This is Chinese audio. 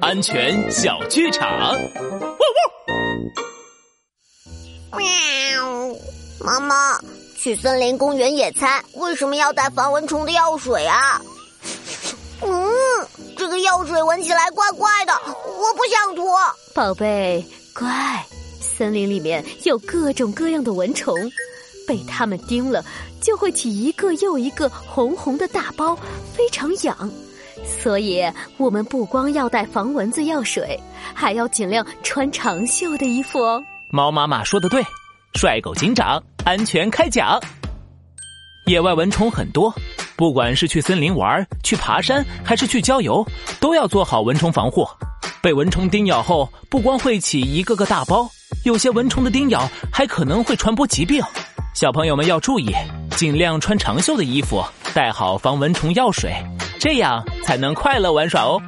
安全小剧场。喵，妈妈，去森林公园野餐为什么要带防蚊虫的药水啊？嗯，这个药水闻起来怪怪的，我不想涂。宝贝，乖，森林里面有各种各样的蚊虫，被它们叮了就会起一个又一个红红的大包，非常痒。所以，我们不光要带防蚊子药水，还要尽量穿长袖的衣服哦。猫妈妈说的对，帅狗警长安全开讲。野外蚊虫很多，不管是去森林玩、去爬山，还是去郊游，都要做好蚊虫防护。被蚊虫叮咬后，不光会起一个个大包，有些蚊虫的叮咬还可能会传播疾病。小朋友们要注意，尽量穿长袖的衣服，带好防蚊虫药水。这样才能快乐玩耍哦。